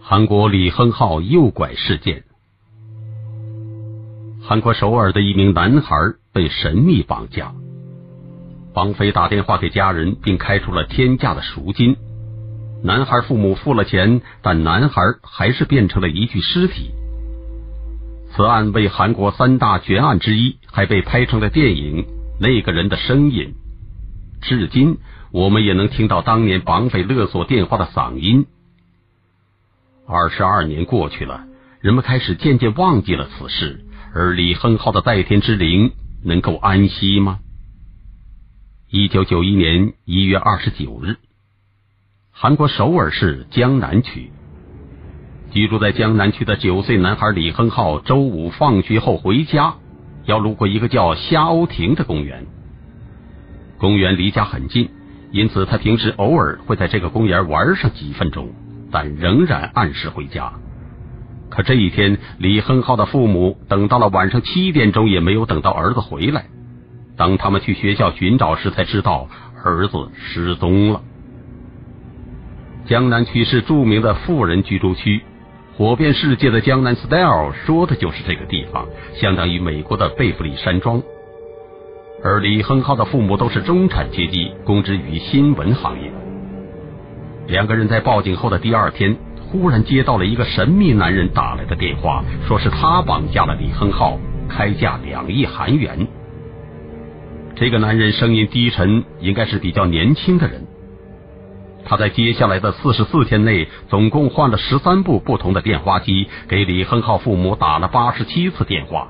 韩国李亨浩诱拐事件。韩国首尔的一名男孩被神秘绑架，绑匪打电话给家人，并开出了天价的赎金。男孩父母付了钱，但男孩还是变成了一具尸体。此案为韩国三大绝案之一，还被拍成了电影《那个人的声音》。至今，我们也能听到当年绑匪勒索电话的嗓音。二十二年过去了，人们开始渐渐忘记了此事，而李亨浩的在天之灵能够安息吗？一九九一年一月二十九日，韩国首尔市江南区，居住在江南区的九岁男孩李亨浩周五放学后回家，要路过一个叫虾鸥亭的公园。公园离家很近，因此他平时偶尔会在这个公园玩上几分钟。但仍然按时回家。可这一天，李亨浩的父母等到了晚上七点钟，也没有等到儿子回来。当他们去学校寻找时，才知道儿子失踪了。江南区是著名的富人居住区，火遍世界的江南 style 说的就是这个地方，相当于美国的贝弗利山庄。而李亨浩的父母都是中产阶级，供职于新闻行业。两个人在报警后的第二天，忽然接到了一个神秘男人打来的电话，说是他绑架了李亨浩，开价两亿韩元。这个男人声音低沉，应该是比较年轻的人。他在接下来的四十四天内，总共换了十三部不同的电话机，给李亨浩父母打了八十七次电话。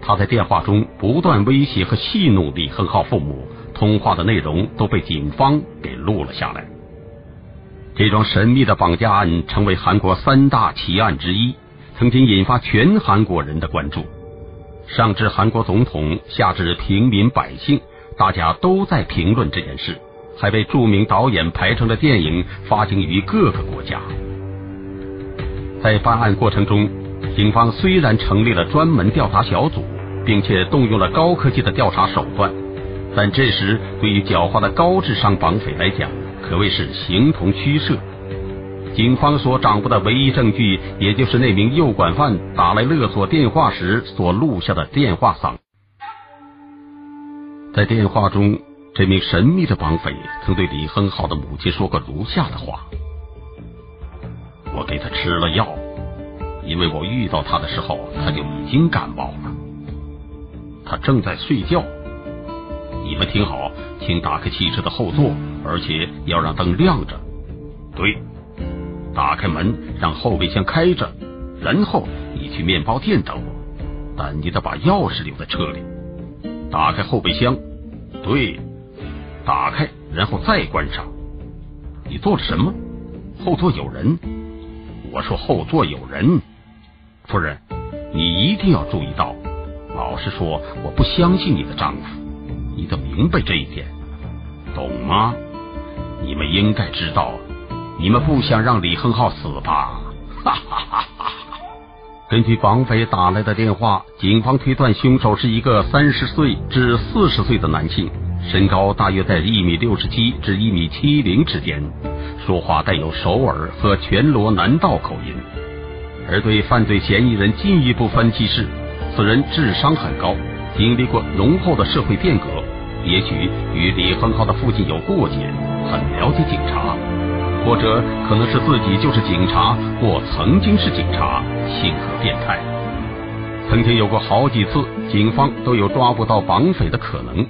他在电话中不断威胁和戏弄李亨浩父母，通话的内容都被警方给录了下来。这桩神秘的绑架案成为韩国三大奇案之一，曾经引发全韩国人的关注。上至韩国总统，下至平民百姓，大家都在评论这件事，还被著名导演拍成了电影，发行于各个国家。在办案过程中，警方虽然成立了专门调查小组，并且动用了高科技的调查手段，但这时对于狡猾的高智商绑匪来讲，可谓是形同虚设。警方所掌握的唯一证据，也就是那名诱拐犯打来勒索电话时所录下的电话嗓。在电话中，这名神秘的绑匪曾对李亨浩的母亲说过如下的话：“我给他吃了药，因为我遇到他的时候，他就已经感冒了。他正在睡觉。你们听好，请打开汽车的后座。”而且要让灯亮着，对，打开门，让后备箱开着，然后你去面包店等我，但你得把钥匙留在车里。打开后备箱，对，打开，然后再关上。你做了什么？后座有人。我说后座有人，夫人，你一定要注意到。老实说，我不相信你的丈夫，你得明白这一点，懂吗？你们应该知道，你们不想让李亨浩死吧？哈哈哈哈！根据绑匪打来的电话，警方推断凶手是一个三十岁至四十岁的男性，身高大约在一米六十七至一米七零之间，说话带有首尔和全罗南道口音。而对犯罪嫌疑人进一步分析是，此人智商很高，经历过浓厚的社会变革，也许与李亨浩的父亲有过节。很了解警察，或者可能是自己就是警察，或曾经是警察，性格变态。曾经有过好几次，警方都有抓不到绑匪的可能，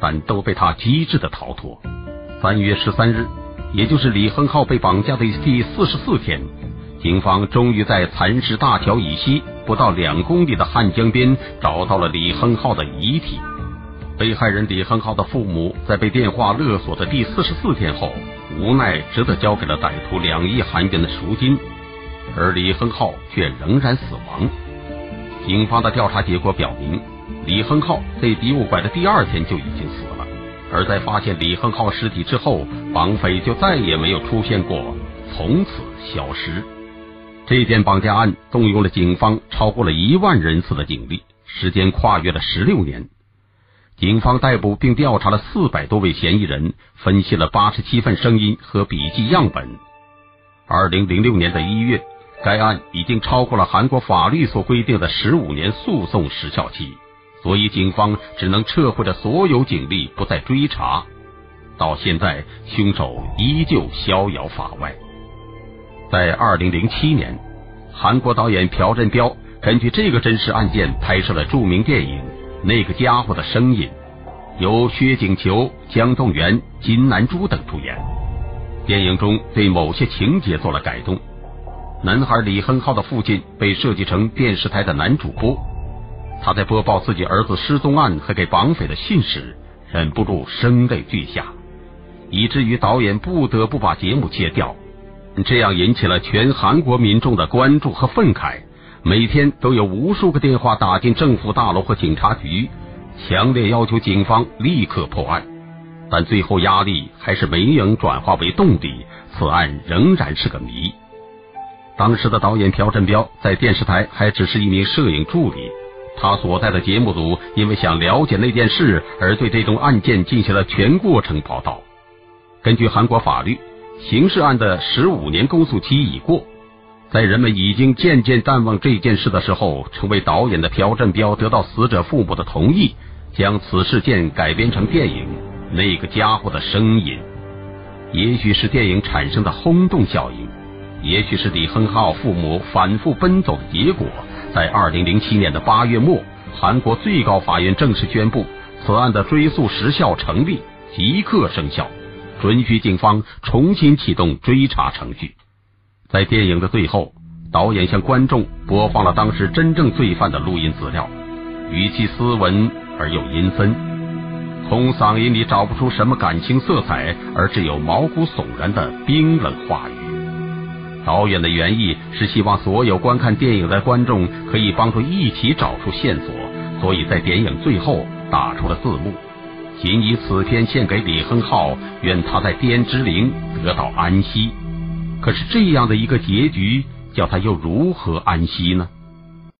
但都被他机智的逃脱。三月十三日，也就是李亨浩被绑架的第四十四天，警方终于在蚕食大桥以西不到两公里的汉江边找到了李亨浩的遗体。被害人李亨浩的父母在被电话勒索的第四十四天后，无奈只得交给了歹徒两亿韩元的赎金，而李亨浩却仍然死亡。警方的调查结果表明，李亨浩被诱拐的第二天就已经死了，而在发现李亨浩尸体之后，绑匪就再也没有出现过，从此消失。这件绑架案动用了警方超过了一万人次的警力，时间跨越了十六年。警方逮捕并调查了四百多位嫌疑人，分析了八十七份声音和笔记样本。二零零六年的一月，该案已经超过了韩国法律所规定的十五年诉讼时效期，所以警方只能撤回了所有警力，不再追查。到现在，凶手依旧逍遥法外。在二零零七年，韩国导演朴振彪根据这个真实案件拍摄了著名电影《那个家伙的声音》，由薛景求、姜栋元、金南珠等主演。电影中对某些情节做了改动。男孩李亨浩的父亲被设计成电视台的男主播，他在播报自己儿子失踪案和给绑匪的信时，忍不住声泪俱下，以至于导演不得不把节目切掉。这样引起了全韩国民众的关注和愤慨，每天都有无数个电话打进政府大楼和警察局，强烈要求警方立刻破案。但最后压力还是没能转化为动力，此案仍然是个谜。当时的导演朴振彪在电视台还只是一名摄影助理，他所在的节目组因为想了解那件事，而对这宗案件进行了全过程报道。根据韩国法律，刑事案的十五年公诉期已过，在人们已经渐渐淡忘这件事的时候，成为导演的朴振彪得到死者父母的同意，将此事件改编成电影。那个家伙的声音，也许是电影产生的轰动效应，也许是李亨浩父母反复奔走的结果。在二零零七年的八月末，韩国最高法院正式宣布此案的追诉时效成立，即刻生效，准许警方重新启动追查程序。在电影的最后，导演向观众播放了当时真正罪犯的录音资料，语气斯文而又阴森。从嗓音里找不出什么感情色彩，而只有毛骨悚然的冰冷话语。导演的原意是希望所有观看电影的观众可以帮助一起找出线索，所以在电影最后打出了字幕：“仅以此片献给李亨浩，愿他在天之灵得到安息。”可是这样的一个结局，叫他又如何安息呢？